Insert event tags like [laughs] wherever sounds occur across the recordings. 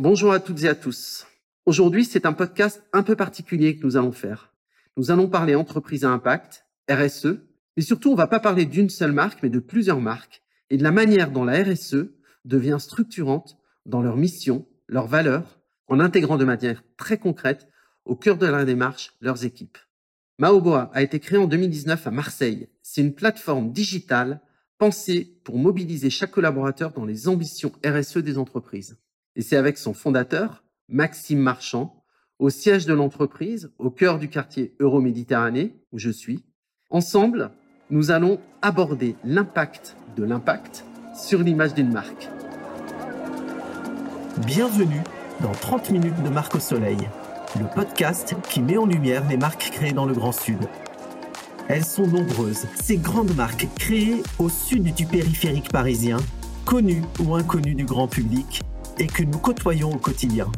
Bonjour à toutes et à tous. Aujourd'hui, c'est un podcast un peu particulier que nous allons faire. Nous allons parler entreprise à impact, RSE, mais surtout, on va pas parler d'une seule marque, mais de plusieurs marques et de la manière dont la RSE devient structurante dans leur mission, leurs valeurs, en intégrant de manière très concrète au cœur de la démarche leurs équipes. Maoboa a été créé en 2019 à Marseille. C'est une plateforme digitale pensée pour mobiliser chaque collaborateur dans les ambitions RSE des entreprises. Et c'est avec son fondateur, Maxime Marchand, au siège de l'entreprise, au cœur du quartier Euroméditerranée, où je suis. Ensemble, nous allons aborder l'impact de l'impact sur l'image d'une marque. Bienvenue dans 30 minutes de marque au soleil, le podcast qui met en lumière les marques créées dans le Grand Sud. Elles sont nombreuses, ces grandes marques créées au sud du périphérique parisien, connues ou inconnues du grand public et que nous côtoyons au quotidien.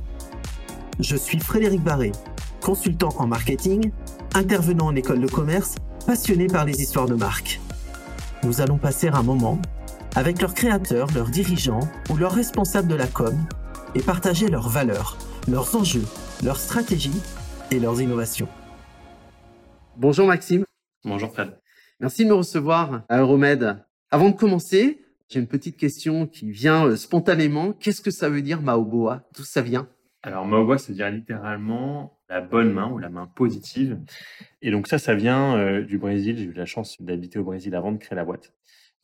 Je suis Frédéric Barré, consultant en marketing, intervenant en école de commerce, passionné par les histoires de marques. Nous allons passer un moment avec leurs créateurs, leurs dirigeants ou leurs responsables de la com et partager leurs valeurs, leurs enjeux, leurs stratégies et leurs innovations. Bonjour Maxime. Bonjour Fred. Merci de me recevoir à Euromed. Avant de commencer, j'ai une petite question qui vient euh, spontanément. Qu'est-ce que ça veut dire Maoboa? D'où ça vient? Alors Maoboa, ça veut dire littéralement la bonne main ou la main positive. Et donc ça, ça vient euh, du Brésil. J'ai eu la chance d'habiter au Brésil avant de créer la boîte.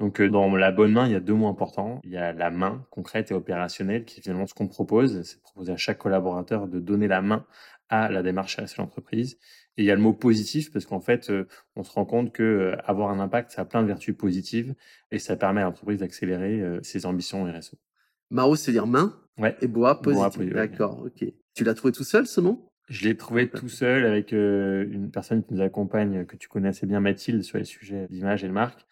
Donc euh, dans la bonne main, il y a deux mots importants. Il y a la main concrète et opérationnelle, qui est finalement ce qu'on propose. C'est proposer à chaque collaborateur de donner la main à la démarche à l'entreprise. Et il y a le mot positif parce qu'en fait, euh, on se rend compte que euh, avoir un impact, ça a plein de vertus positives et ça permet à l'entreprise d'accélérer ses ambitions RSE. Mao, c'est dire main ouais. et bois positif. D'accord, ok. Tu l'as trouvé tout seul ce nom je l'ai trouvé tout seul avec une personne qui nous accompagne, que tu connais assez bien, Mathilde, sur les sujets d'image et de marque.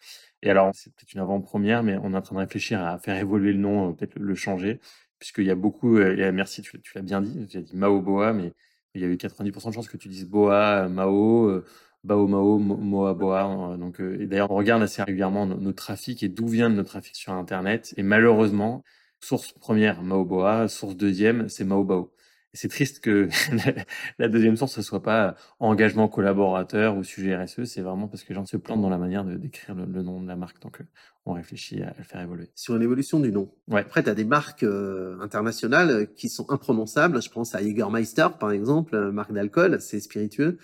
Et alors, c'est peut-être une avant-première, mais on est en train de réfléchir à faire évoluer le nom, euh, peut-être le changer, puisqu'il y a beaucoup, euh, merci, tu, l'as bien dit, tu as dit Mao Boa, mais il y a eu 90% de chances que tu dises Boa, Mao, euh, Bao Mao, Moa Boa. Donc, et d'ailleurs, on regarde assez régulièrement nos, nos trafics et d'où vient notre trafic sur Internet. Et malheureusement, source première, Mao Boa, source deuxième, c'est Mao Bao c'est triste que [laughs] la deuxième source ne soit pas engagement collaborateur ou sujet RSE. C'est vraiment parce que les gens se plantent dans la manière de décrire le, nom de la marque. Donc, euh, on réfléchit à le faire évoluer. Sur une évolution du nom. Ouais. Après, tu as des marques euh, internationales qui sont imprononçables. Je pense à Jägermeister, par exemple, euh, marque d'alcool, c'est spiritueux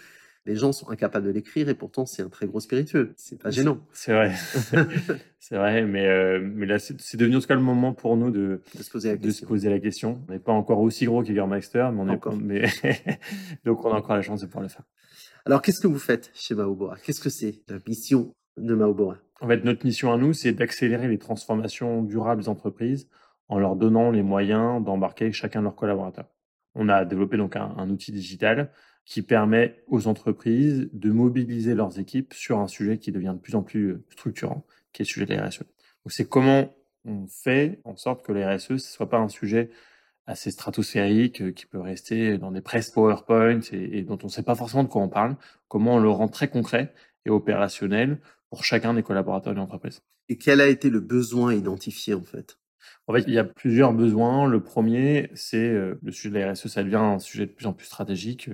les gens sont incapables de l'écrire et pourtant c'est un très gros spiritueux. C'est pas gênant. C'est vrai, [laughs] c'est vrai, mais euh, mais là c'est devenu en tout cas le moment pour nous de, de se poser la de question. Se poser la question. On n'est pas encore aussi gros qu'Egermeister, mais on est mais [laughs] donc on a encore la chance de pouvoir le faire. Alors qu'est-ce que vous faites chez Maoboa Qu'est-ce que c'est la mission de Maoboa En fait, notre mission à nous, c'est d'accélérer les transformations durables des entreprises en leur donnant les moyens d'embarquer chacun de leurs collaborateurs. On a développé donc un, un outil digital qui permet aux entreprises de mobiliser leurs équipes sur un sujet qui devient de plus en plus euh, structurant, qui est le sujet de la RSE. Donc c'est comment on fait en sorte que la RSE ne soit pas un sujet assez stratosphérique euh, qui peut rester dans des presses PowerPoint et, dont on ne sait pas forcément de quoi on parle, comment on le rend très concret et opérationnel pour chacun des collaborateurs de l'entreprise. Et quel a été le besoin identifié en fait? En fait, il y a plusieurs besoins. Le premier, c'est euh, le sujet de la RSE, ça devient un sujet de plus en plus stratégique.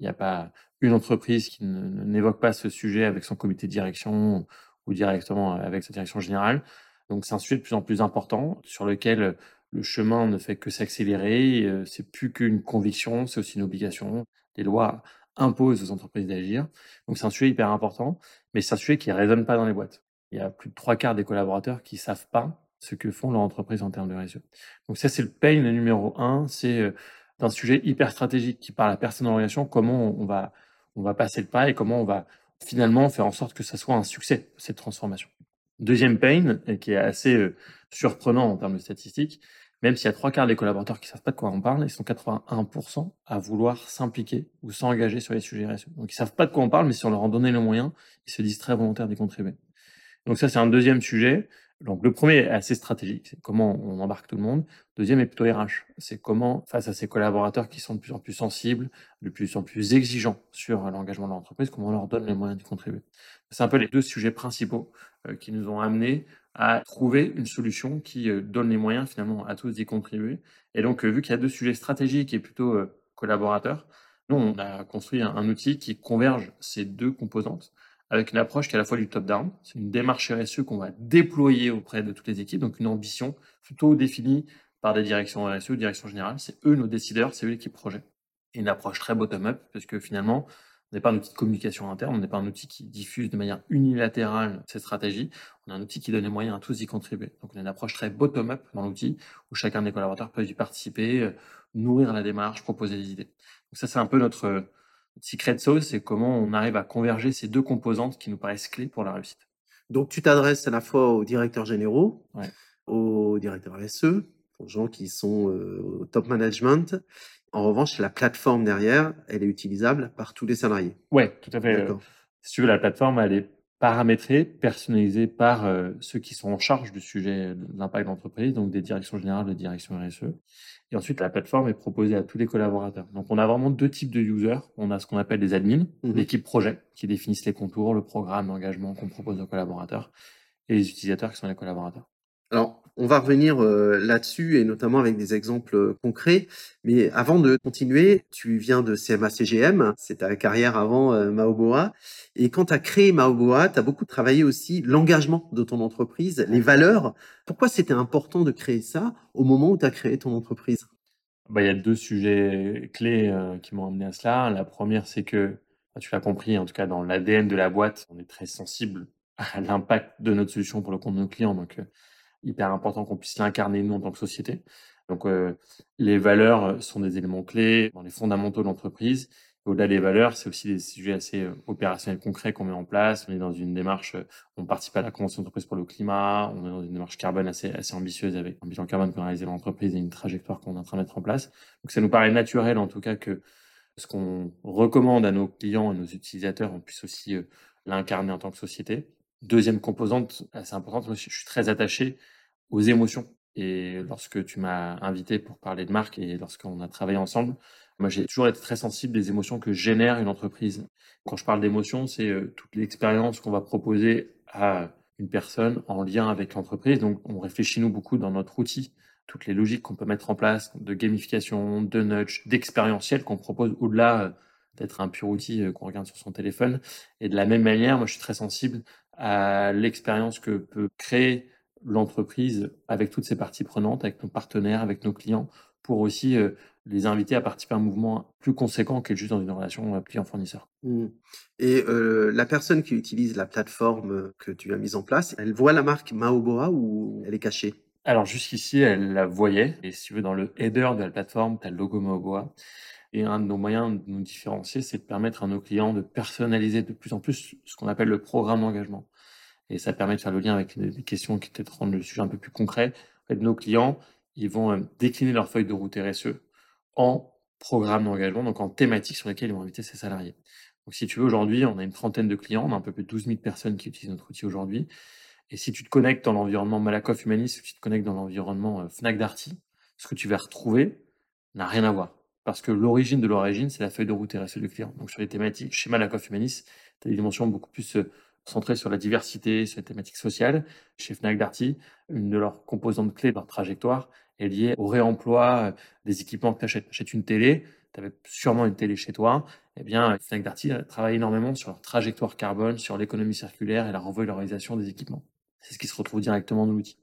Il n'y a pas une entreprise qui n'évoque pas ce sujet avec son comité de direction ou directement avec sa direction générale. Donc c'est un sujet de plus en plus important sur lequel le chemin ne fait que s'accélérer. Euh, c'est plus qu'une conviction, c'est aussi une obligation. Les lois imposent aux entreprises d'agir. Donc c'est un sujet hyper important, mais c'est un sujet qui ne résonne pas dans les boîtes. Il y a plus de trois quarts des collaborateurs qui savent pas ce que font leurs entreprises en termes de réseau. Donc ça, c'est le pain numéro un, c'est euh, d'un sujet hyper stratégique qui parle à personne en relation, comment on va, on va passer le pas et comment on va finalement faire en sorte que ça soit un succès, cette transformation. Deuxième pain, qui est assez euh, surprenant en termes de statistiques, même s'il y a trois quarts des collaborateurs qui ne savent pas de quoi on parle, ils sont 81% à vouloir s'impliquer ou s'engager sur les sujets RSE. Donc ils savent pas de quoi on parle, mais si on leur en donnait les moyens, ils se disent très volontaires d'y contribuer. Donc ça, c'est un deuxième sujet. Donc le premier est assez stratégique, c'est comment on embarque tout le monde. Deuxième est plutôt RH, c'est comment, face à ces collaborateurs qui sont de plus en plus sensibles, de plus en plus exigeants sur l'engagement de l'entreprise, comment on leur donne les moyens de contribuer. C'est un peu les deux sujets principaux euh, qui nous ont amenés à trouver une solution qui euh, donne les moyens finalement à tous d'y contribuer. Et donc, vu qu'il y a deux sujets stratégiques et plutôt collaborateurs, nous, on a construit un, outil qui converge ces deux composantes avec une approche qui est à la fois du top-down. C'est une démarche RSE qu'on va déployer auprès de toutes les équipes, donc une ambition plutôt définie par des directions RSE directions générales. C'est eux nos décideurs, c'est eux l'équipe projet. Et une approche très bottom-up, parce que finalement, on n'est pas un outil de communication interne, on n'est pas un outil qui diffuse de manière unilatérale cette stratégie, on a un outil qui donne les moyens à tous d'y contribuer. Donc on a une approche très bottom-up dans l'outil, où chacun des collaborateurs peut y participer, euh, nourrir la démarche, proposer des idées. Donc ça, c'est un peu notre secret sauce, c'est comment on arrive à converger ces deux composantes qui nous paraissent clés pour la réussite. Donc tu t'adresses à la fois aux directeurs généraux, aux directeurs RSE, aux gens qui sont euh, au top management, en revanche, la plateforme derrière, elle est utilisable par tous les salariés. Oui, tout à fait. si tu veux, la plateforme, elle est paramétrée, personnalisée par euh, ceux qui sont en charge du sujet de l'impact d'entreprise, donc des directions générales, des directions RSE. Et ensuite, la plateforme est proposée à tous les collaborateurs. Donc, on a vraiment deux types de users. On a ce qu'on appelle des admins, mmh l'équipe projet, qui définissent les contours, le programme d'engagement qu'on propose aux collaborateurs, et les utilisateurs qui sont les collaborateurs. Alors, on va revenir euh, là-dessus et notamment avec des exemples euh, concrets. Mais avant de continuer, tu viens de CMA-CGM, c'est ta carrière avant euh, Maoboa. Et quand tu as créé Maoboa, tu as beaucoup travaillé aussi l'engagement de ton entreprise, les valeurs. Pourquoi c'était important de créer ça au moment où tu as créé ton entreprise? Bah, Il y a deux sujets clés qui m'ont amené à cela. La première, c'est que, tu l'as compris, en tout cas dans l'ADN de la boîte, on est très sensible à l'impact de notre solution pour le compte de nos clients. Donc, hyper important qu'on puisse l'incarner nous en tant que société. Donc euh, les valeurs euh, sont des éléments clés dans les fondamentaux de l'entreprise. Au-delà des valeurs, c'est aussi des sujets assez euh, opérationnels concrets qu'on met en place. On est dans une démarche, on participe à la Convention d'entreprise pour le climat, on est dans une démarche carbone assez, assez ambitieuse avec un bilan carbone qu'on a réalisé dans l'entreprise et une trajectoire qu'on est en train de mettre en place. Donc ça nous paraît naturel en tout cas que ce qu'on recommande à nos clients et nos utilisateurs, on puisse aussi l'incarner en tant que société. Deuxième composante assez importante, moi, je suis très attaché aux émotions. Et lorsque tu m'as invité pour parler de marque et lorsqu'on a travaillé ensemble, moi, j'ai toujours été très sensible des émotions que génère une entreprise. Quand je parle d'émotions, c'est euh, toute l'expérience qu'on va proposer à une personne en lien avec l'entreprise. Donc, on réfléchit nous beaucoup dans notre outil, toutes les logiques qu'on peut mettre en place de gamification, de nudge, d'expérientiel qu'on propose au-delà euh, d'être un pur outil euh, qu'on regarde sur son téléphone. Et de la même manière, moi, je suis très sensible à l'expérience que peut créer l'entreprise avec toutes ses parties prenantes, avec nos partenaires, avec nos clients, pour aussi euh, les inviter à participer à un mouvement plus conséquent qu'être juste dans une relation euh, client-fournisseur. Mmh. Et euh, la personne qui utilise la plateforme que tu as mise en place, elle voit la marque Maoboa ou elle est cachée? Alors jusqu'ici, elle la voyait. Et si tu veux, dans le header de la plateforme, tu as le logo Maoboa. Et un de nos moyens de nous différencier, c'est de permettre à nos clients de personnaliser de plus en plus ce qu'on appelle le programme d'engagement. Et ça permet de faire le lien avec des questions qui peut-être rendent le sujet un peu plus concret. En nos clients, ils vont euh, décliner leur feuille de route RSE en programme d'engagement, donc en thématiques sur lesquelles ils vont inviter ses salariés. Donc, si tu veux, aujourd'hui, on a une trentaine de clients, on a un peu plus de 12 000 personnes qui utilisent notre outil aujourd'hui. Et si tu te connectes dans l'environnement Malakoff Humanis ou tu te connectes dans l'environnement euh, Fnac Darty, ce que tu vas retrouver n'a rien à voir parce que l'origine de l'origine, c'est la feuille de route RSE du client. Donc sur les thématiques, chez Malakoff Humanis, tu as des dimensions beaucoup plus euh, centrées sur la diversité, sur les thématiques sociales. Chez Fnac Darty, une de leurs composantes clés de leur trajectoire est liée au réemploi euh, des équipements que tu achètes. Achètes une télé, tu avais sûrement une télé chez toi, eh bien Fnac Darty travaille énormément sur leur trajectoire carbone, sur l'économie circulaire et la revalorisation des équipements. C'est ce qui se retrouve directement dans l'outil.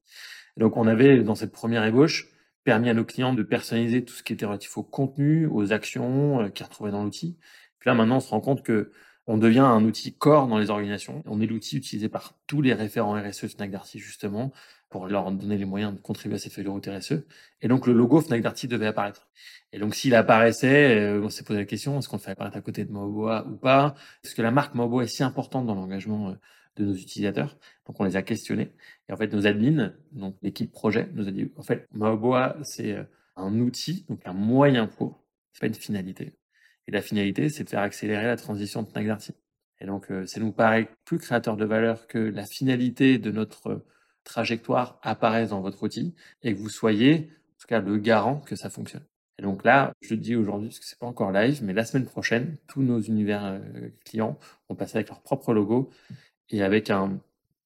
Donc on avait dans cette première ébauche permis à nos clients de personnaliser tout ce qui était relatif au contenu, aux actions euh, qu'ils retrouvaient dans l'outil. Puis là, maintenant, on se rend compte que on devient un outil corps dans les organisations. On est l'outil utilisé par tous les référents RSE Fnac Darty, justement, pour leur donner les moyens de contribuer à cette feuille de route RSE. Et donc, le logo Fnac Darty devait apparaître. Et donc, s'il apparaissait, euh, on s'est posé la question, est-ce qu'on le fait apparaître à côté de Maoboa ou pas? Est-ce que la marque Maoboa est si importante dans l'engagement euh, de nos utilisateurs. Donc on les a questionnés. Et en fait, nos admins, donc l'équipe projet, nous a dit, en fait, Maoboa, c'est euh, un outil, donc un moyen pour, c'est pas une finalité. Et la finalité, c'est de faire accélérer la transition de Fnac Et donc, euh, ça nous paraît plus créateur de valeur que la finalité de notre trajectoire apparaisse dans votre outil et que vous soyez, en tout cas, le garant que ça fonctionne. Et donc là, je dis aujourd'hui parce que c'est pas encore live, mais la semaine prochaine, tous nos univers euh, clients vont passer avec leur propre logo et avec un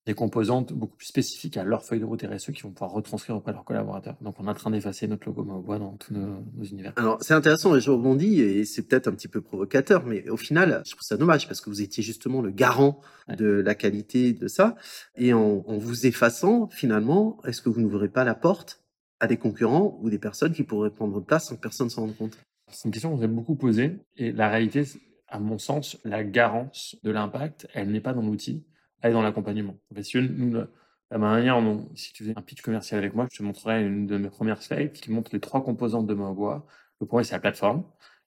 des composantes beaucoup plus spécifiques à leur feuille de route RSE qui vont pouvoir retranscrire auprès de leurs collaborateurs. Donc, on est en train d'effacer notre logo Maobois dans tous nos, univers. Alors, c'est intéressant et je rebondis et c'est peut-être un petit peu provocateur, mais au final, je trouve ça dommage parce que vous étiez justement le garant de la qualité de ça. Et en, en vous effaçant, finalement, est-ce que vous n'ouvrez pas la porte à des concurrents ou des personnes qui pourraient prendre place sans que personne s'en rende compte? C'est une question qu'on s'est beaucoup posée et la réalité, à mon sens, la garance de l'impact, elle n'est pas dans l'outil, est dans l'accompagnement. Parce que nous, la manière dont, si tu faisais un pitch commercial avec moi, je te montrerai une de mes premières slides qui montre les trois composantes de Maobois. Le premier, c'est la plateforme.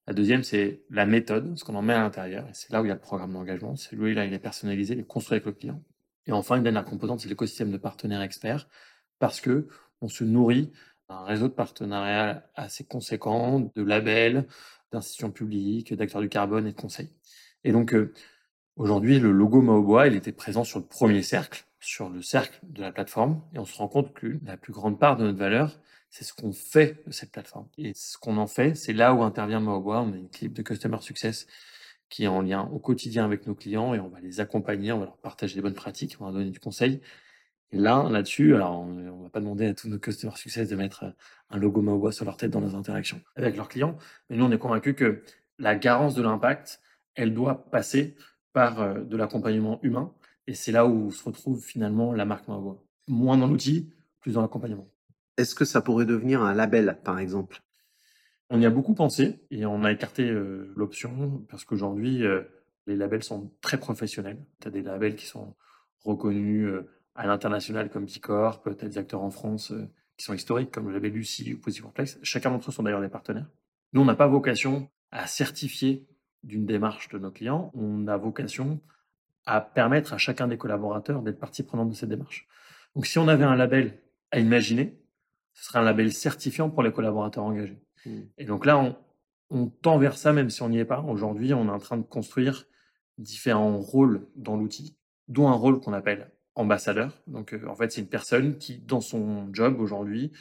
La deuxième, c'est la méthode, ce qu'on en met à l'intérieur. Et c'est là où il y a le programme d'engagement. C'est lui, là, il est personnalisé, il est construit avec le client. Et enfin, une dernière composante, c'est l'écosystème de partenaires experts. Parce que on se nourrit d'un réseau de partenariats assez conséquent, de labels, d'institutions publiques, d'acteurs du carbone et de conseils. Et donc, euh, aujourd'hui, le logo Maobois, il était présent sur le premier cercle, sur le cercle de la plateforme. Et on se rend compte que la plus grande part de notre valeur, c'est ce qu'on fait de cette plateforme. Et ce qu'on en fait, c'est là où intervient Maobois. On a une équipe de Customer Success qui est en lien au quotidien avec nos clients et on va les accompagner, on va leur partager des bonnes pratiques, on va leur donner du conseil. Et là, là-dessus, alors on ne va pas demander à tous nos Customer Success de mettre un logo Maobois sur leur tête dans nos interactions avec leurs clients, mais nous, on est convaincus que la garance de l'impact, elle doit passer par euh, de l'accompagnement humain. Et c'est là où se retrouve finalement la marque Maobois. Moins dans l'outil, plus dans l'accompagnement. Est-ce que ça pourrait devenir un label, par exemple? On y a beaucoup pensé et on a écarté euh, l'option parce qu'aujourd'hui, euh, les labels sont très professionnels. Tu as des labels qui sont reconnus à l'international comme Bicorp, tu as des acteurs en France qui sont historiques comme le label Lucie ou Positive Workplace. Chacun d'entre eux sont d'ailleurs des partenaires. Nous, on n'a pas vocation à certifier d'une démarche de nos clients, on a vocation à permettre à chacun des collaborateurs d'être partie prenante de cette démarche. Donc si on avait un label à imaginer, ce serait un label certifiant pour les collaborateurs engagés. Mmh. Et donc là, on, on, tend vers ça, même si on n'y est pas. Aujourd'hui, on est en train de construire différents rôles dans l'outil, dont un rôle qu'on appelle ambassadeur. Donc euh, en fait, c'est une personne qui, dans son job aujourd'hui,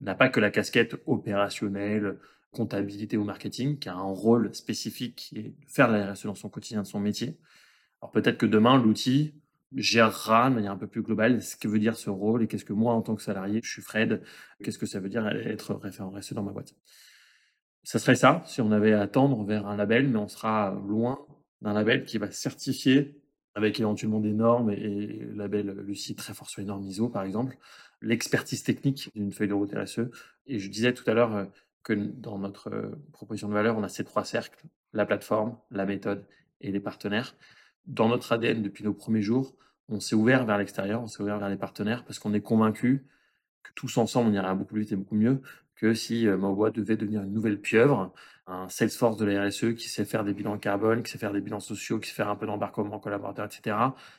n'a pas que la casquette opérationnelle, comptabilité ou marketing, qui a un rôle spécifique qui est de faire de la RSE dans son quotidien, de son métier. Alors peut-être que demain, l'outil gérera de manière un peu plus globale ce que veut dire ce rôle et qu'est-ce que moi, en tant que salarié, je suis Fred, qu'est-ce que ça veut dire être référent RSE dans ma boîte. Ça serait ça, si on avait à tendre vers un label, mais on sera loin d'un label qui va certifier avec éventuellement des normes et, et label Lucie très fort sur les normes ISO, par exemple, l'expertise technique d'une feuille de route RSE. Et je disais tout à l'heure, euh, que dans notre euh, proposition de valeur, on a ces trois cercles, la plateforme, la méthode et les partenaires. Dans notre ADN, depuis nos premiers jours, on s'est ouvert vers l'extérieur, on s'est ouvert vers les partenaires parce qu'on est convaincu que tous ensemble, on ira beaucoup plus vite et beaucoup mieux que si euh, Maobois devait devenir une nouvelle pieuvre, un Salesforce de la RSE qui sait faire des bilans carbone, qui sait faire des bilans sociaux, qui sait faire un peu d'embarquement collaborateur, etc.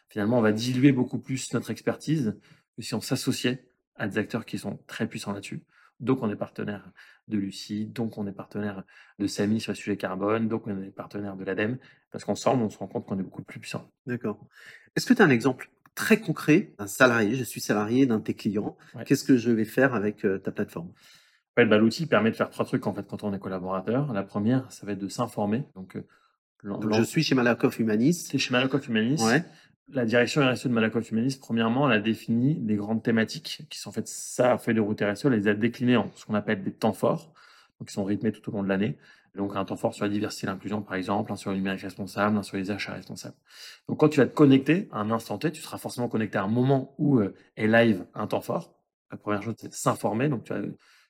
Finalement, on va diluer beaucoup plus notre expertise que si on s'associait à des acteurs qui sont très puissants là-dessus. Donc, on est partenaire de Lucie, donc on est partenaire de Samy sur le sujet carbone, donc on est partenaire de l'ADEME, parce qu'ensemble, on se rend compte qu'on est beaucoup plus puissant. D'accord. Est-ce que tu as un exemple très concret d'un salarié Je suis salarié d'un de tes clients. Qu'est-ce que je vais faire avec euh, ta plateforme? Bah, L'outil permet de faire trois trucs en fait quand on est collaborateur. La première, ça va être de s'informer. Donc, euh, je suis chez Malakoff Humanis. C'est chez Malakoff Humanis. Ouais. La direction RSE de Malakoff Humanis, premièrement, elle a défini des grandes thématiques qui sont en fait sa feuille de route RSE. Elle les a déclinées en ce qu'on appelle des temps forts, donc qui sont rythmés tout au long de l'année. Donc un temps fort sur la diversité et l'inclusion, par exemple, un sur le numérique responsable, un sur les achats responsables. Donc quand tu vas te connecter à un instant T, tu seras forcément connecté à un moment où euh, est live un temps fort. La première chose, c'est s'informer. Donc tu vas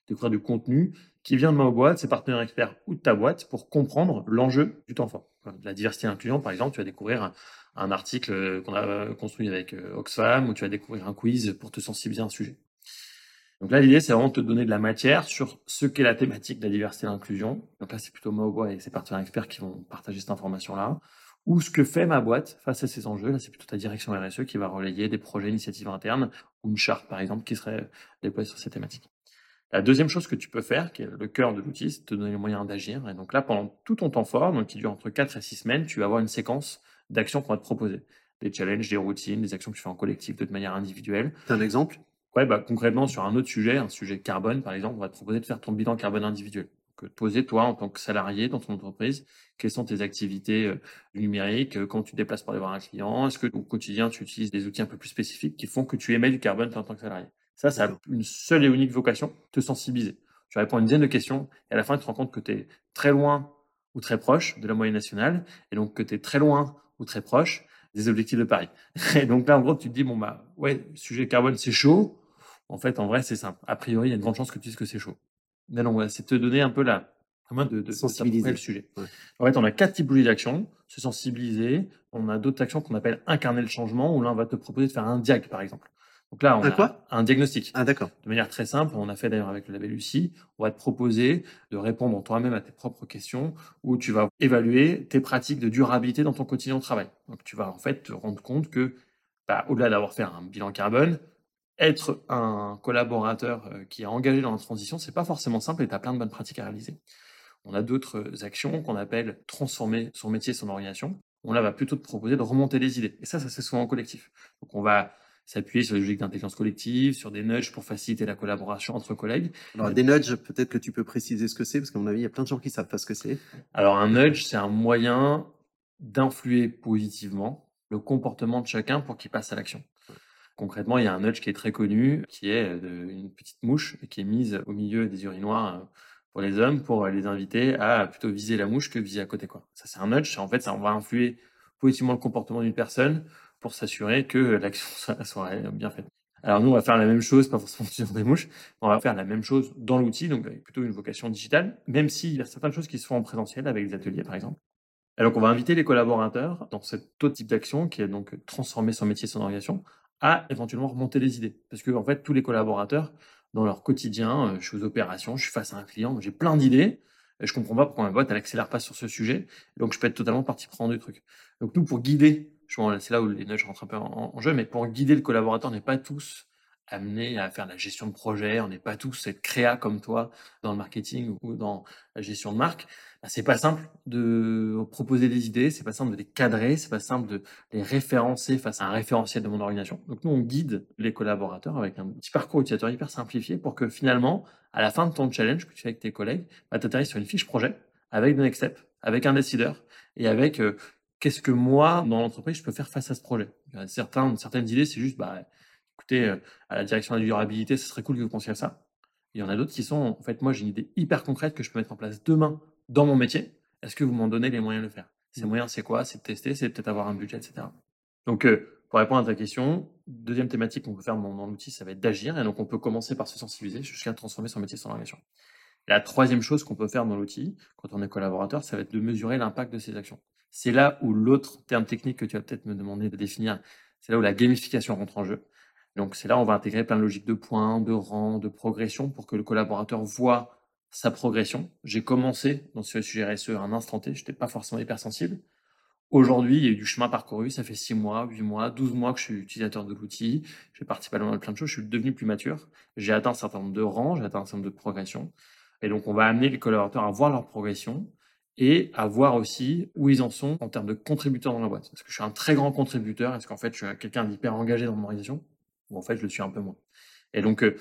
découvrir du contenu qui vient de ma boîte, ses partenaires experts ou de ta boîte pour comprendre l'enjeu du temps fort. La diversité et l'inclusion, par exemple, tu vas découvrir un article euh, qu'on a euh, construit avec euh, Oxfam où tu vas découvrir un quiz pour te sensibiliser à un sujet. Donc là, l'idée, c'est vraiment de te donner de la matière sur ce qu'est la thématique de la diversité et l'inclusion. Donc là, c'est plutôt Maobois et ses partenaires experts qui vont partager cette information-là. Ou ce que fait ma boîte face à ces enjeux. Là, c'est plutôt ta direction RSE qui va relayer des projets, initiatives internes ou une charte, par exemple, qui serait déployée sur ces thématiques. La deuxième chose que tu peux faire, qui est le cœur de l'outil, c'est te donner les moyens d'agir. Et donc là, pendant tout ton temps fort, donc qui dure entre 4 et 6 semaines, tu vas avoir une séquence d'actions qu'on va te proposer. Des challenges, des routines, des actions que tu fais en collectif, de manière individuelle. Un exemple? Ouais, bah, concrètement, sur un autre sujet, un sujet carbone, par exemple, on va te proposer de faire ton bilan carbone individuel. Donc, poser toi en tant que salarié dans ton entreprise, quelles sont tes activités numériques, quand tu te déplaces pour aller voir un client, est-ce que au quotidien tu utilises des outils un peu plus spécifiques qui font que tu émets du carbone en tant que salarié? Ça, ça a une seule et unique vocation, te sensibiliser. Tu réponds à une dizaine de questions et à la fin, tu te rends compte que tu es très loin ou très proche de la moyenne nationale et donc que tu es très loin ou très proche des objectifs de Paris. [laughs] Et donc là, en gros, tu te dis, bon, bah, ouais, sujet carbone, c'est chaud. En fait, en vrai, c'est simple. A priori, il y a une grande chance que tu dises que c'est chaud. Mais non, c'est te donner un peu la, de, de, sensibiliser le sujet. En fait, on a quatre typologies d'actions. Se sensibiliser. On a d'autres actions qu'on appelle incarner le changement, où là, on va te proposer de faire un diag, par exemple. Donc là, on un a un diagnostic. Ah, d'accord. De manière très simple, on a fait d'ailleurs avec le label Lucie, on va te proposer de répondre toi-même à tes propres questions, où tu vas évaluer tes pratiques de durabilité dans ton quotidien de travail. Donc tu vas en fait te rendre compte que, bah, au-delà d'avoir fait un bilan carbone, être un collaborateur euh, qui est engagé dans la transition, c'est pas forcément simple et tu as plein de bonnes pratiques à réaliser. On a d'autres actions qu'on appelle transformer son métier, son organisation. On là va plutôt te proposer de remonter les idées. Et ça, ça c'est souvent en collectif. Donc on va s'appuyer sur des logiques d'intelligence collective, sur des nudges pour faciliter la collaboration entre collègues. Alors, des nudges, peut-être que tu peux préciser ce que c'est, parce qu'à mon avis, il y a plein de gens qui savent pas ce que c'est. Alors, un nudge, c'est un moyen d'influer positivement le comportement de chacun pour qu'il passe à l'action. Concrètement, il y a un nudge qui est très connu, qui est une petite mouche qui est mise au milieu des urinoirs euh, pour les hommes pour les inviter à plutôt viser la mouche que viser à côté. Quoi. Ça, c'est un nudge. En fait, ça, on va influer positivement le comportement d'une personne pour s'assurer que l'action [laughs] soit, bien faite. Alors nous, on va faire la même chose, pas forcément sur des mouches, on va faire la même chose dans l'outil, donc avec plutôt une vocation digitale, même s'il y a certaines choses qui se font en présentiel avec des ateliers par exemple. Alors on va inviter les collaborateurs dans cet autre type d'action qui est donc transformer son métier, son organisation, à éventuellement remonter les idées. Parce que en fait, tous les collaborateurs, dans leur quotidien, euh, je suis aux opérations, je suis face à un client, j'ai plein d'idées, et je comprends pas pourquoi ma boîte elle accélère pas sur ce sujet, donc je peux être totalement partie prenante du truc. Donc nous, pour guider c'est là où les nudges rentrent un peu en, jeu, mais pour guider le collaborateur, on n'est pas tous amenés à faire la gestion de projet, on n'est pas tous être créa comme toi dans le marketing ou dans la gestion de marque. Bah, c'est pas simple de proposer des idées, c'est pas simple de les cadrer, c'est pas simple de les référencer face à un référentiel de mon organisation. Donc nous, on guide les collaborateurs avec un petit parcours utilisateur hyper simplifié pour que finalement, à la fin de ton challenge que tu fais avec tes collègues, bah, tu atterris sur une fiche projet avec des next steps, avec un décideur et avec euh, qu'est-ce que moi, dans l'entreprise, je peux faire face à ce projet? Certains, Certaines idées, c'est juste, bah, écoutez, euh, à la direction de la durabilité, ce serait cool que vous pensiez à ça. Il y en a d'autres qui sont, en fait, moi, j'ai une idée hyper concrète que je peux mettre en place demain dans mon métier. Est-ce que vous m'en donnez les moyens de le faire? Ces mmh. moyens, c'est quoi? C'est de tester, c'est peut-être avoir un budget, etc. Donc, euh, pour répondre à ta question, deuxième thématique qu'on peut faire dans, l'outil, ça va être d'agir. Et donc, on peut commencer par se sensibiliser jusqu'à transformer son métier, son organisation. La troisième chose qu'on peut faire dans l'outil, quand on est collaborateur, ça va être de mesurer l'impact de ses actions. C'est là où l'autre terme technique que tu vas peut-être me demander de définir, c'est là où la gamification rentre en jeu. Donc c'est là où on va intégrer plein de logiques de points, de rangs, de progression pour que le collaborateur voit sa progression. J'ai commencé dans ce sujet RSE à un instant T, je n'étais pas forcément hypersensible. Aujourd'hui, il y a eu du chemin parcouru, ça fait 6 mois, 8 mois, 12 mois que je suis utilisateur de l'outil, j'ai participé à plein de choses, je suis devenu plus mature, j'ai atteint un certain nombre de rangs, j'ai atteint un certain nombre de progressions. Et donc on va amener les collaborateurs à voir leur progression, et à voir aussi où ils en sont en termes de contributeurs dans la boîte. Est-ce que je suis un très grand contributeur Est-ce qu'en fait, je suis quelqu'un d'hyper engagé dans mon organisation Ou en fait, je le suis un peu moins Et donc, euh,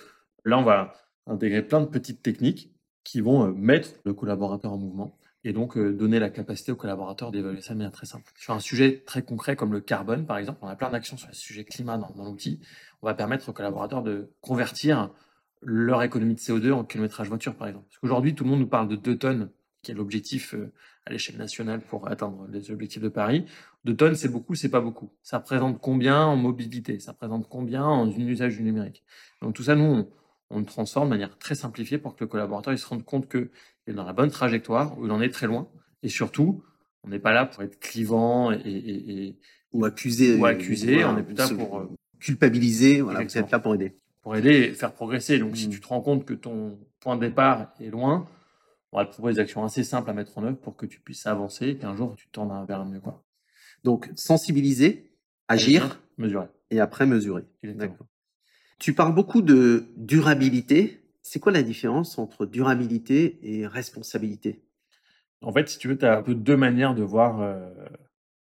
là, on va intégrer plein de petites techniques qui vont euh, mettre le collaborateur en mouvement et donc euh, donner la capacité au collaborateur d'évaluer ça de manière très simple. Sur un sujet très concret comme le carbone, par exemple, on a plein d'actions sur le sujet climat dans, dans l'outil. On va permettre aux collaborateurs de convertir leur économie de CO2 en kilométrage voiture, par exemple. Parce qu'aujourd'hui, tout le monde nous parle de 2 tonnes qui est l'objectif euh, à l'échelle nationale pour atteindre les objectifs de Paris. Deux tonnes, c'est beaucoup, c'est pas beaucoup. Ça représente combien en mobilité? Ça représente combien en usage du numérique? Donc tout ça, nous, on, le transforme de manière très simplifiée pour que le collaborateur il se rende compte qu'il est dans la bonne trajectoire, où il en est très loin. Et surtout, on n'est pas là pour être clivant et, ou accuser. Ou accuser, on est plutôt là pour euh, culpabiliser. Voilà, vous êtes là pour aider. Pour aider et faire progresser. Donc, si mmh. tu te rends compte que ton point de départ est loin, on va te proposer des actions assez simples à mettre en œuvre pour que tu puisses avancer et qu'un jour tu tournes vers un mieux. Quoi. Donc, sensibiliser, agir, mesurer. Et après, mesurer. Tu parles beaucoup de durabilité. C'est quoi la différence entre durabilité et responsabilité? En fait, si tu veux, tu as un peu deux manières de voir. Euh, de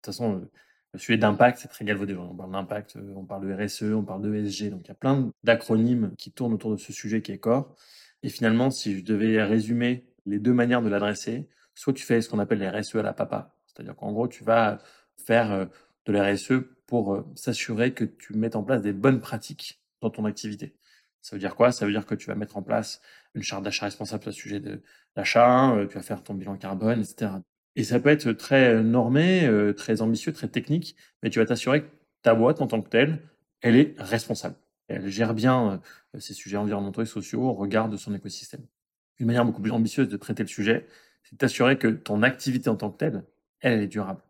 toute façon, le sujet d'impact, c'est très galvaudé. On parle d'impact, euh, on parle de RSE, on parle de ESG. Donc, il y a plein d'acronymes qui tournent autour de ce sujet qui est corps. Et finalement, si je devais résumer les deux manières de l'adresser. Soit tu fais ce qu'on appelle les RSE à la papa, c'est-à-dire qu'en gros, tu vas faire euh, de la RSE pour euh, s'assurer que tu mettes en place des bonnes pratiques dans ton activité. Ça veut dire quoi? Ça veut dire que tu vas mettre en place une charte d'achat responsable sur le sujet de l'achat, euh, tu vas faire ton bilan carbone, etc. Et ça peut être très normé, très ambitieux, très technique, mais tu vas t'assurer que ta boîte en tant que telle, elle est responsable. Elle gère bien ces sujets environnementaux et sociaux au regard de son écosystème. Une manière beaucoup plus ambitieuse de traiter le sujet, c'est de t'assurer que ton activité en tant que telle, elle, est durable.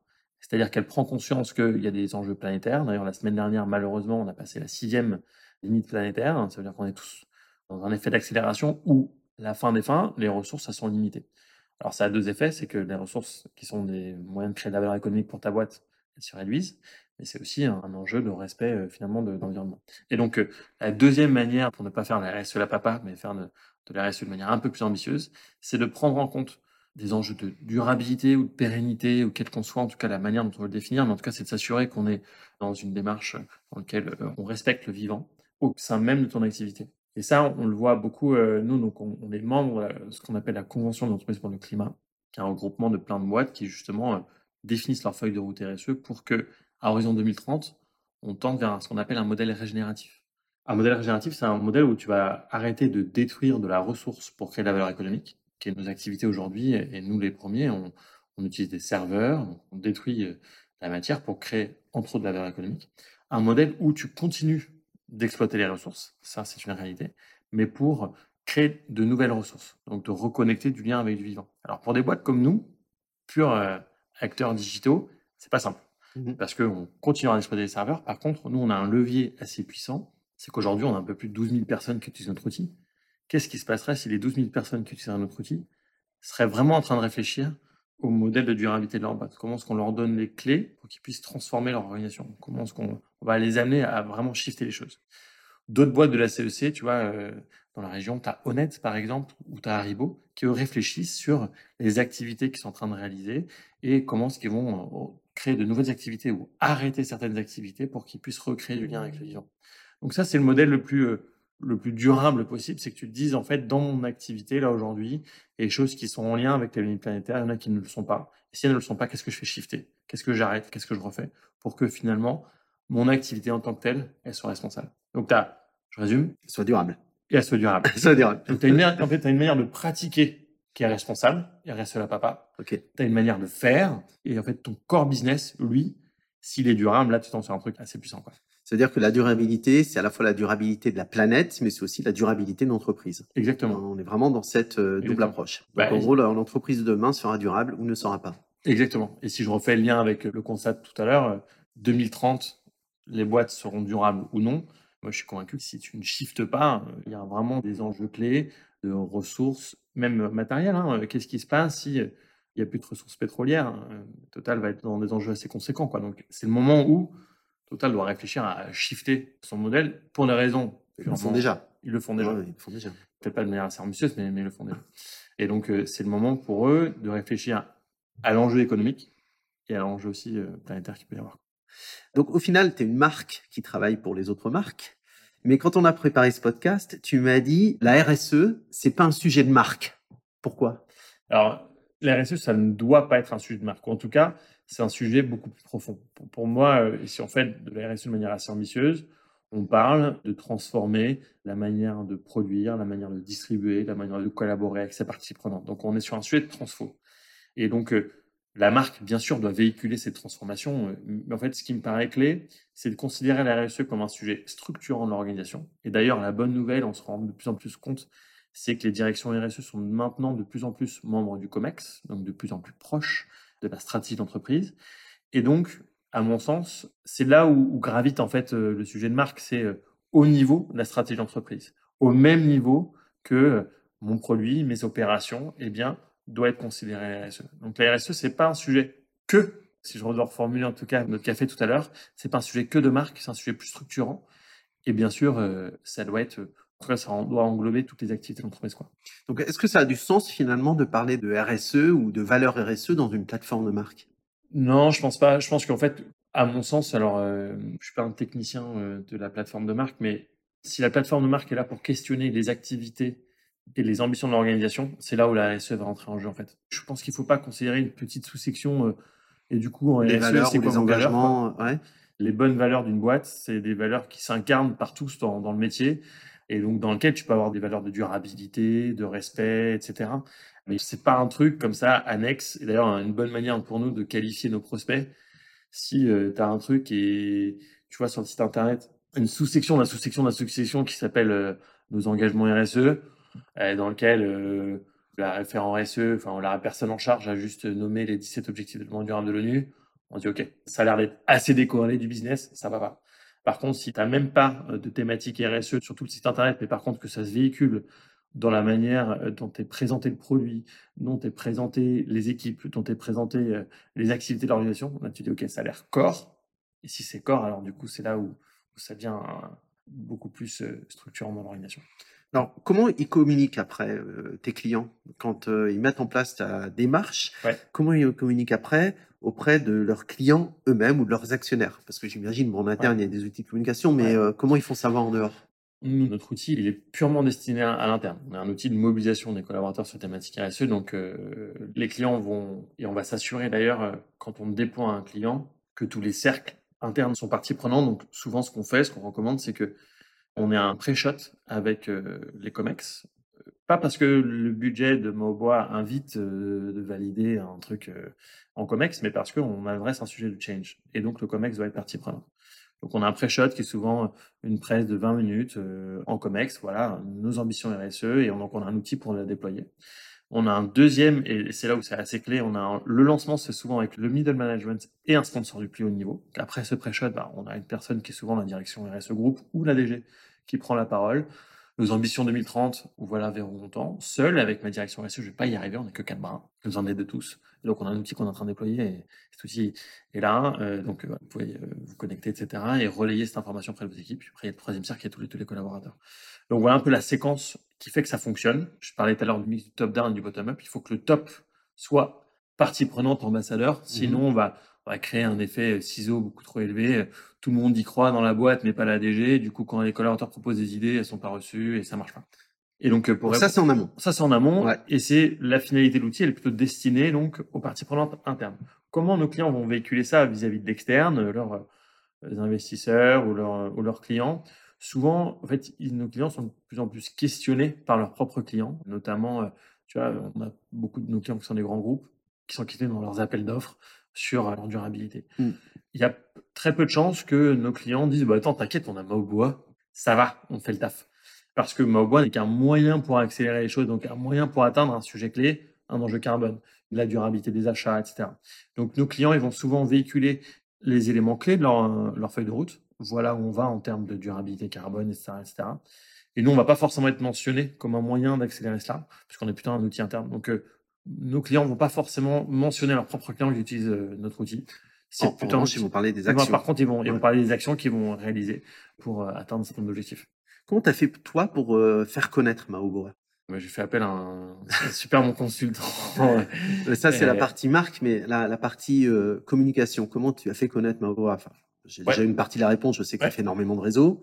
C'est-à-dire qu'elle prend conscience qu'il y a des enjeux planétaires. D'ailleurs, la semaine dernière, malheureusement, on a passé la sixième limite planétaire. Ça veut dire qu'on est tous dans un effet d'accélération où, la fin des fins, les ressources, elles sont limitées. Alors, ça a deux effets. C'est que les ressources qui sont des moyens de créer de la valeur économique pour ta boîte, elles se réduisent. Mais c'est aussi un, enjeu de respect, euh, finalement, de, l'environnement. Et donc, euh, la deuxième manière, pour ne pas faire la RSE la papa, mais faire de la RSE de manière un peu plus ambitieuse, c'est de prendre en compte des enjeux de durabilité ou de pérennité, ou quel qu'on soit, en tout cas la manière dont on veut le définir, mais en tout cas c'est de s'assurer qu'on est dans une démarche dans laquelle euh, on respecte le vivant au sein même de ton activité. Et ça, on le voit beaucoup, euh, nous, donc on, est membre de ce qu'on appelle la Convention d'entreprise pour le climat, qui est un regroupement de plein de boîtes qui justement euh, définissent leur feuille de route RSE pour que, à horizon 2030, on tente vers ce qu'on appelle un modèle régénératif. Un modèle régénératif, c'est un modèle où tu vas arrêter de détruire de la ressource pour créer de la valeur économique qui est nos activités aujourd'hui, et nous les premiers, on, utilise des serveurs, on détruit euh, la matière pour créer entre autres de la valeur économique. Un modèle où tu continues d'exploiter les ressources, ça c'est une réalité, mais pour créer de nouvelles ressources, donc de reconnecter du lien avec du vivant. Alors pour des boîtes comme nous, purs euh, acteurs digitaux, c'est pas simple. Mmh parce qu'on continue à exploiter les serveurs. Par contre, nous, on a un levier assez puissant. C'est qu'aujourd'hui, on a un peu plus de 12 000 personnes qui utilisent notre outil. Qu'est-ce qui se passerait si les 12 000 personnes qui utilisent notre outil seraient vraiment en train de réfléchir au modèle de durabilité de leur boîte? Comment est-ce qu'on leur donne les clés pour qu'ils puissent transformer leur organisation? Comment est-ce qu'on va les amener à vraiment shifter les choses? D'autres boîtes de la CEC, tu vois, euh, dans la région, tu as Honnête, par exemple, ou tu as Haribo, qui réfléchissent sur les activités qu'ils sont en train de réaliser et comment est-ce qu'ils vont euh, créer de nouvelles activités ou arrêter certaines activités pour qu'ils puissent recréer du lien avec le vivant. Donc ça, c'est le modèle le plus... Euh, le plus durable possible, c'est que tu te dises, en fait, dans mon activité, là, aujourd'hui, il y a des choses qui sont en lien avec les limites planétaires, il y en a qui ne le sont pas. Et si elles ne le sont pas, qu'est-ce que je fais shifter? Qu'est-ce que j'arrête? Qu'est-ce que je refais? Pour que finalement, mon activité en tant que telle, elle soit responsable. Donc, as, je résume. Elle soit durable. Et elle soit durable. [laughs] soit durable. Donc, as une, en fait, tu as une manière de pratiquer qui est responsable, et reste la papa. Ok. Tu as une manière de faire, et en fait, ton core business, lui, s'il est durable, là, tu t'en fais un truc assez puissant. Quoi. C'est-à-dire que la durabilité, c'est à la fois la durabilité de la planète, mais c'est aussi la durabilité de l'entreprise. Exactement. On est vraiment dans cette euh, double approche. Donc, bah, en gros, l'entreprise de demain sera durable ou ne sera pas. Exactement. Et si je refais le lien avec le constat de tout à l'heure, 2030, les boîtes seront durables ou non. Moi, je suis convaincu que si tu ne shiftes pas, il y a vraiment des enjeux clés de ressources, même matérielles. Hein. Qu'est-ce qui se passe si il n'y a plus de ressources pétrolières Total va être dans des enjeux assez conséquents. Quoi. Donc, c'est le moment où Total doit réfléchir à shifter son modèle pour des raisons. Ils le font déjà. Ils le font déjà. ils le font déjà. Peut-être pas de manière assez ambitieuse, mais, ils le font déjà. Et donc, euh, c'est le moment pour eux de réfléchir à l'enjeu économique et à l'enjeu aussi euh, planétaire qu'il peut y avoir. Donc, au final, tu es une marque qui travaille pour les autres marques. Mais quand on a préparé ce podcast, tu m'as dit la RSE, c'est pas un sujet de marque. Pourquoi? Alors, la RSE, ça ne doit pas être un sujet de marque. En tout cas, c'est un sujet beaucoup plus profond. Pour, moi, euh, si on fait de la RSE de manière assez ambitieuse, on parle de transformer la manière de produire, la manière de distribuer, la manière de collaborer avec ses parties prenantes. Donc, on est sur un sujet de transfo. Et donc, euh, la marque, bien sûr, doit véhiculer cette transformation. Euh, mais en fait, ce qui me paraît clé, c'est de considérer la RSE comme un sujet structurant de l'organisation. Et d'ailleurs, la bonne nouvelle, on se rend de plus en plus compte, c'est que les directions RSE sont maintenant de plus en plus membres du COMEX, donc de plus en plus proches de la stratégie d'entreprise. Et donc, à mon sens, c'est là où, gravite en fait euh, le sujet de marque, c'est euh, au niveau de la stratégie d'entreprise, au même niveau que mon produit, mes opérations, eh bien, doit être considéré RSE. Donc la RSE, c'est pas un sujet que, si je dois reformuler en tout cas notre café tout à l'heure, c'est pas un sujet que de marque, c'est un sujet plus structurant. Et bien sûr, ça doit être ça doit englober toutes les activités de l'entreprise. Quoi. Donc, est-ce que ça a du sens finalement de parler de RSE ou de valeur RSE dans une plateforme de marque? Non, je pense pas. Je pense qu'en fait, à mon sens, alors, euh, je suis pas un technicien euh, de la plateforme de marque, mais si la plateforme de marque est là pour questionner les activités et les ambitions de l'organisation, c'est là où la RSE va rentrer en jeu en fait. Je pense qu'il ne faut pas considérer une petite sous-section euh, et du coup en les RSE, valeurs c'est quoi les valeurs, engagements. ouais. les bonnes valeurs d'une boîte, c'est des valeurs qui s'incarnent partout dans, dans le métier et donc dans lequel tu peux avoir des valeurs de durabilité, de respect, etc. Mais c'est pas un truc comme ça annexe. Et d'ailleurs, une bonne manière pour nous de qualifier nos prospects, si tu as un truc et tu vois sur le site internet une sous-section, la sous-section, la sous-section qui s'appelle euh, nos engagements RSE, euh, dans lequel euh, la référent RSE, enfin la personne en charge a juste nommé les 17 objectifs de développement durable de l'ONU. On dit OK, ça a l'air d'être assez décorrélé du business, ça va pas. Par contre, si tu n'as même pas euh, de thématique RSE sur tout le site internet, mais par contre que ça se véhicule dans la manière euh, dont est présenté le produit, dont est présenté les équipes, dont est présenté euh, les activités de l'organisation, là tu dis OK, ça a l'air corps. Et si c'est corps, alors du coup, c'est là où, où ça devient euh, beaucoup plus euh, structurant dans l'organisation. Alors, comment ils communiquent après euh, tes clients? Quand euh, ils mettent en place ta démarche Ouais. Comment ils communiquent après auprès de leurs clients eux-mêmes ou de leurs actionnaires? Parce que j'imagine, bon, en interne, il y a des outils de communication, mais Ouais. euh, comment ils font savoir en dehors? Notre outil, il est purement destiné à, à l'interne. On a un outil de mobilisation des collaborateurs sur thématique RSE. Donc, les clients vont, et on va s'assurer d'ailleurs, quand on déploie un client, que tous les cercles internes sont partie prenante. Donc, souvent, ce qu'on fait, ce qu'on recommande, c'est que on ait un pré-shot avec euh, les COMEX. Pas parce que le budget de Maubois invite euh, de valider un truc euh, en COMEX, mais parce qu'on adresse un sujet de change. Et donc, le COMEX doit être partie prenante. Donc, on a un pré-shot qui est souvent une presse de 20 minutes en COMEX, voilà, nos ambitions RSE, et on, donc on a un outil pour la déployer. On a un deuxième, et c'est là où c'est assez clé, on a un- le lancement, c'est souvent avec le middle management et un sponsor du plus haut niveau. Après ce pré-shot, bah, on a une personne qui est souvent la direction RSE groupe ou la DG qui prend la parole. Nos ambitions 2030, ou voilà, vers longtemps. Seul, avec ma direction RSE, je vais pas y arriver, on n'est que quatre bras. Nous en aide de tous. Donc, on a un outil qu'on est en train de déployer, et cet outil est là. euh, donc, euh, vous pouvez euh, vous connecter, etc., et relayer cette information auprès de vos équipes. Après, il y a le troisième cercle, y a tous les, tous les collaborateurs. Donc, voilà un peu la séquence qui fait que ça fonctionne. Je parlais tout à l'heure du mix du top-down et du bottom-up. Il faut que le top soit partie prenante, ambassadeur. Sinon, on va, on va créer un effet ciseau beaucoup trop élevé. Tout le monde y croit dans la boîte, mais pas la DG. Du coup, quand les collaborateurs proposent des idées, elles sont pas reçues et ça marche pas. Et donc, euh, pour Donc Ça, c'est en amont. ça, c'est en amont. Ouais. Et c'est la finalité de l'outil, elle est plutôt destinée donc aux parties prenantes internes. Comment nos clients vont véhiculer ça vis-à-vis de l'externe, leurs euh, investisseurs ou leurs clients? Souvent, en fait, nos clients sont de plus en plus questionnés par leurs propres clients, notamment, euh, tu vois, on a beaucoup de nos clients qui sont des grands groupes, qui sont questionnés dans leurs appels d'offres sur euh, leur durabilité. Mm. Il y a très peu de chances que nos clients disent, bah, attends, t'inquiète, on a Maobois, ça va, on fait le taf. Parce que Maobois n'est qu'un moyen pour accélérer les choses, donc un moyen pour atteindre un sujet clé, un enjeu carbone, la durabilité des achats, etc. Donc nos clients, ils vont souvent véhiculer les éléments clés de leur, euh, leur feuille de route. Voilà où on va en termes de durabilité carbone, etc. etc. Et nous, on va pas forcément être mentionné comme un moyen d'accélérer cela, puisqu'on est plutôt un outil interne. Donc euh, nos clients vont pas forcément mentionner leurs propres clients qui utilisent euh, notre outil. En, en plutôt un revanche, ils outil- vont parler des actions. Par contre, ils vont, ils vont parler des actions qu'ils vont réaliser pour euh, atteindre nombre d'objectifs. Comment tu as fait, toi, pour faire connaître Maoboa Ouais, J'ai fait appel à un, super bon consultant. [laughs] Ça, c'est la partie marque, mais la, la partie euh, communication, comment tu as fait connaître Maoboa enfin, J'ai Ouais. déjà une partie de la réponse, je sais que tu Ouais. fait énormément de réseaux.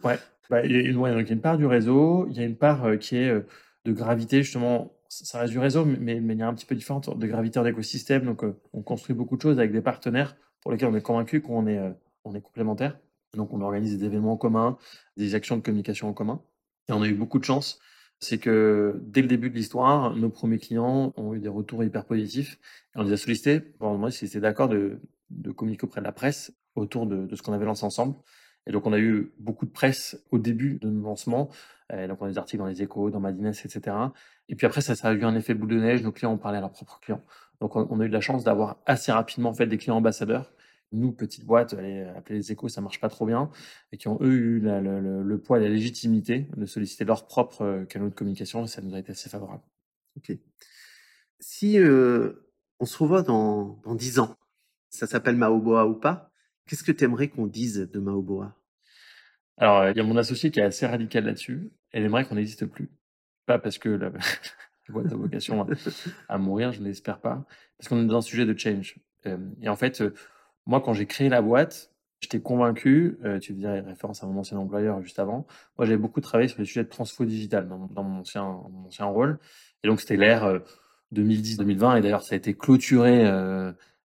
Bah, il, y a une, ouais, donc il y a une part du réseau, il y a une part euh, qui est euh, de gravité, justement, ça ça reste du réseau, mais de manière un petit peu différente, de gravité en écosystème. Donc, euh, on construit beaucoup de choses avec des partenaires pour lesquels on est convaincu qu'on est, on est complémentaires. Donc, on organise des événements en commun, des actions de communication en commun. Et on a eu beaucoup de chance. C'est que dès le début de l'histoire, nos premiers clients ont eu des retours hyper positifs. Et on les a sollicités pour demander s'ils étaient d'accord de, de communiquer auprès de la presse autour de, de ce qu'on avait lancé ensemble. Et donc, on a eu beaucoup de presse au début de nos lancements. Donc, on a des articles dans les échos, dans Madines, etc. Et puis après, ça, ça a eu un effet boule de neige. Nos clients ont parlé à leurs propres clients. Donc, on, a eu de la chance d'avoir assez rapidement en fait des clients ambassadeurs. Nous, petite boîte, allez, appeler les échos, ça marche pas trop bien. Et qui ont, eux, eu le, poids et la légitimité de solliciter leurs propres euh, canaux de communication. Et ça nous a été assez favorable. Ok. Si euh, on se revoit dans, dans 10 ans, ça s'appelle Maoboa ou pas, qu'est-ce que tu aimerais qu'on dise de Maoboa? Alors, euh, il y a mon associé qui est assez radical là-dessus. Elle aimerait qu'on n'existe plus. Pas parce que la, [laughs] boîte a vocation à, mourir, je ne l'espère pas. Parce qu'on est dans un sujet de change. Euh, et en fait, euh, moi, quand j'ai créé la boîte, J'étais convaincu, euh, tu faisais référence à mon ancien employeur juste avant. Moi, j'avais beaucoup travaillé sur les sujets de transfo digital dans, mon, ancien, mon ancien rôle. Et donc, c'était l'ère 2010-2020. Et d'ailleurs, ça a été clôturé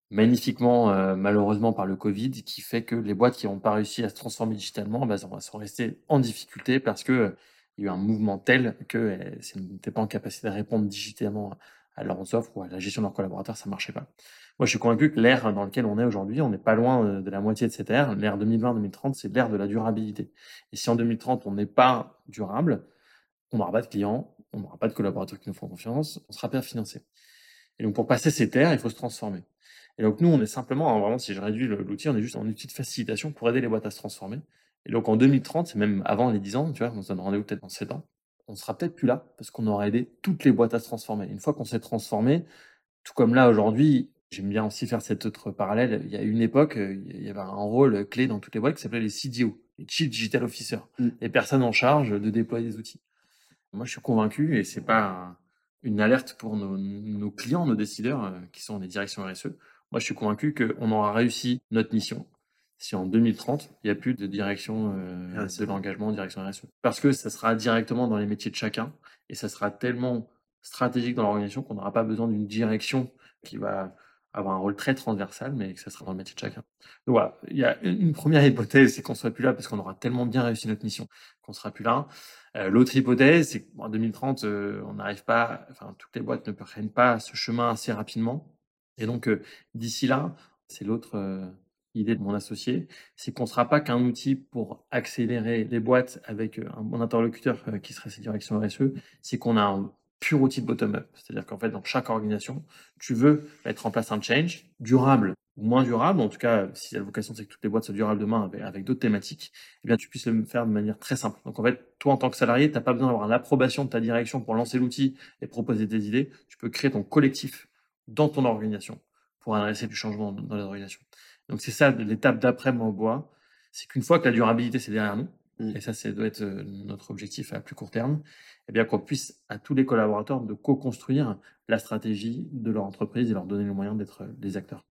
magnifiquement, euh, malheureusement, par le Covid, qui fait que les boîtes qui n'ont pas réussi à se transformer digitalement bah, sont restées en difficulté parce que euh, y a eu un mouvement tel que euh, n'étaient pas en capacité de répondre digitalement à leurs offres ou à la gestion de leurs collaborateurs, ça marchait pas. Moi, je suis convaincu que l'ère dans laquelle on est aujourd'hui, on n'est pas loin euh, de la moitié de cette ère. L'ère 2020-2030, c'est l'ère de la durabilité. Et si en 2030, on n'est pas durable, on n'aura pas de clients, on n'aura pas de collaborateurs qui nous font confiance, on sera pas financé. Et donc, pour passer cette ère, il faut se transformer. Et donc, nous, on est simplement, hein, vraiment, si je réduis l'outil, on est juste en outil de facilitation pour aider les boîtes à se transformer. Et donc, en 2030, c'est même avant les 10 ans, tu vois, on se donne rendez-vous peut-être dans 7 ans, on sera peut-être plus là parce qu'on aura aidé toutes les boîtes à se transformer. Une fois qu'on s'est transformé, tout comme là aujourd'hui, j'aime bien aussi faire cet autre parallèle. Il y a une époque, il y avait un rôle clé dans toutes les boîtes qui s'appelait les CDO, les Chief Digital Officers, mm. les personnes en charge de déployer des outils. Moi, je suis convaincu, et c'est pas une alerte pour nos, nos, clients, nos décideurs, euh, qui sont les directions RSE. Moi, je suis convaincu qu'on aura réussi notre mission si en 2030, il n'y a plus de direction euh, de l'engagement, direction RSE. Parce que ça sera directement dans les métiers de chacun et ça sera tellement stratégique dans l'organisation qu'on n'aura pas besoin d'une direction qui va avoir un rôle très transversal, mais que ça sera dans le métier de chacun. Donc voilà, il y a une première hypothèse, c'est qu'on ne sera plus là parce qu'on aura tellement bien réussi notre mission qu'on ne sera plus là. Euh, l'autre hypothèse, c'est qu'en 2030, euh, on n'arrive pas, enfin, toutes les boîtes ne prennent pas ce chemin assez rapidement. Et donc, d'ici là, c'est l'autre idée de mon associé, c'est qu'on ne sera pas qu'un outil pour accélérer les boîtes avec un bon interlocuteur qui serait cette direction RSE, c'est qu'on a un pur outil de bottom-up. C'est-à-dire qu'en fait, dans chaque organisation, tu veux mettre en place un change durable ou moins durable, en tout cas, si la vocation c'est que toutes les boîtes soient durables demain avec, d'autres thématiques, eh bien, tu puisses le faire de manière très simple. Donc, en fait, toi, en tant que salarié, tu n'as pas besoin d'avoir l'approbation de ta direction pour lancer l'outil et proposer des idées. Tu peux créer ton collectif dans ton organisation pour adresser du changement dans l'organisation. Donc c'est ça l'étape d'après mon bois, c'est qu'une fois que la durabilité c'est derrière nous, mmh. et ça, ça doit être euh, notre objectif à plus court terme, eh bien qu'on puisse à tous les collaborateurs de co-construire la stratégie de leur entreprise et leur donner le moyen d'être euh, des acteurs.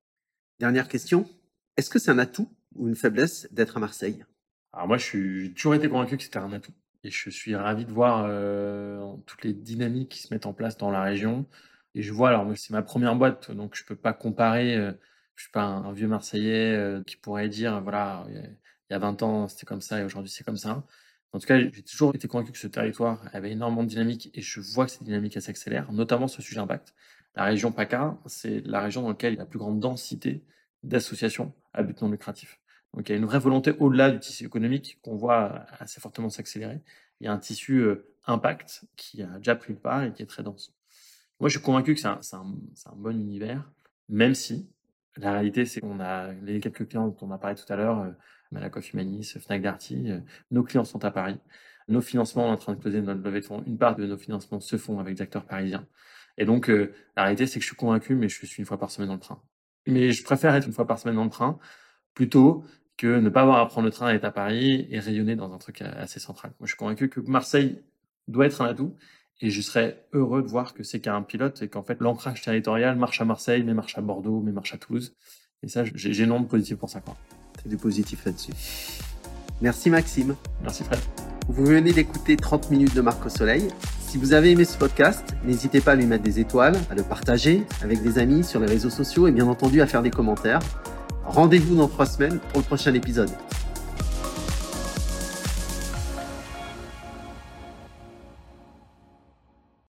Dernière question, est-ce que c'est un atout ou une faiblesse d'être à Marseille? Alors moi, je suis toujours été convaincu que c'était un atout. Et je suis ravi de voir euh, toutes les dynamiques qui se mettent en place dans la région. Et je vois, alors c'est ma première boîte, donc je ne peux pas comparer, euh, je suis pas un, vieux Marseillais euh, qui pourrait dire, voilà, il y a 20 ans c'était comme ça et aujourd'hui c'est comme ça. En tout cas, j'ai toujours été convaincu que ce territoire avait énormément de dynamique et je vois que cette dynamique s'accélère, notamment sur le sujet impact. La région PACA, c'est la région dans laquelle il y a la plus grande densité d'associations à but non lucratif. Donc il y a une vraie volonté au-delà du tissu économique qu'on voit assez fortement s'accélérer. Il y a un tissu euh, impact qui a déjà pris le pas et qui est très dense. Moi, je suis convaincu que c'est un, bon univers, même si la réalité, c'est qu'on a les quelques clients dont on a parlé tout à l'heure, euh, Malakoff Humanis, Fnac Darty, euh, nos clients sont à Paris. Nos financements, on est en train de closer notre levée de fonds. Une part de nos financements se font avec des acteurs parisiens. Et donc, euh, la réalité, c'est que je suis convaincu, mais je suis une fois par semaine dans le train. Mais je préfère être une fois par semaine dans le train plutôt que ne pas avoir à prendre le train et être à Paris et rayonner dans un truc assez central. Moi, je suis convaincu que Marseille doit être un atout et je serais heureux de voir que c'est qu'un pilote et qu'en fait, l'ancrage territorial marche à Marseille, mais marche à Bordeaux, mais marche à Toulouse. Et ça, j'ai énormément de positif pour ça. C'est du positif là-dessus. Merci Maxime. Merci Fred. Vous venez d'écouter 30 minutes de Marc au Soleil. Si vous avez aimé ce podcast, n'hésitez pas à lui mettre des étoiles, à le partager avec des amis sur les réseaux sociaux et bien entendu à faire des commentaires. Rendez-vous dans trois semaines pour le prochain épisode.